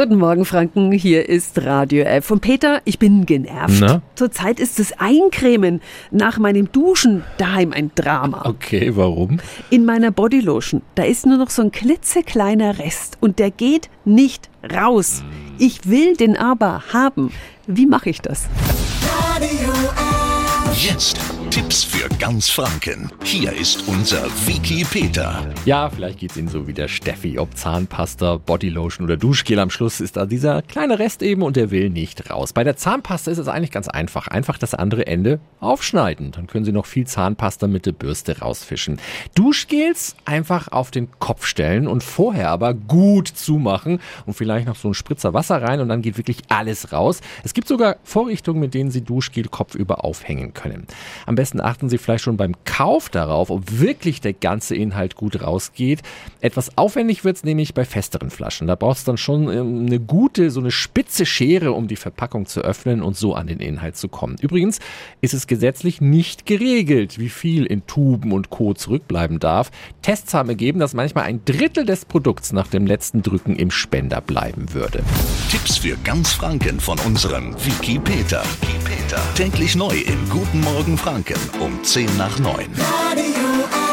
Guten Morgen, Franken. Hier ist Radio F. Und Peter, ich bin genervt. Na? Zurzeit ist das Eincremen nach meinem Duschen daheim ein Drama. Okay, warum? In meiner Bodylotion, da ist nur noch so ein klitzekleiner Rest und der geht nicht raus. Ich will den aber haben. Wie mache ich das? Jetzt Tipps für ganz Franken. Hier ist unser Wiki Peter. Ja, vielleicht geht's Ihnen so wie der Steffi. Ob Zahnpasta, Bodylotion oder Duschgel am Schluss ist da dieser kleine Rest eben und der will nicht raus. Bei der Zahnpasta ist es eigentlich ganz einfach. Einfach das andere Ende aufschneiden. Dann können Sie noch viel Zahnpasta mit der Bürste rausfischen. Duschgels einfach auf den Kopf stellen und vorher aber gut zumachen und vielleicht noch so ein Spritzer Wasser rein und dann geht wirklich alles raus. Es gibt sogar Vorrichtungen, mit denen Sie Duschgel kopfüber aufhängen können. Am besten achten Sie vielleicht schon beim Kauf darauf, ob wirklich der ganze Inhalt gut rausgeht. Etwas aufwendig wird's nämlich bei festeren Flaschen. Da braucht es dann schon ähm, eine gute, so eine spitze Schere, um die Verpackung zu öffnen und so an den Inhalt zu kommen. Übrigens ist es gesetzlich nicht geregelt, wie viel in Tuben und Co. zurückbleiben darf. Tests haben ergeben, dass manchmal ein Drittel des Produkts nach dem letzten Drücken im Spender bleiben würde. Tipps für ganz Franken von unserem Wiki Peter. Wiki Peter. Täglich neu im Guten Morgen Franken um 10 nach 9. Radio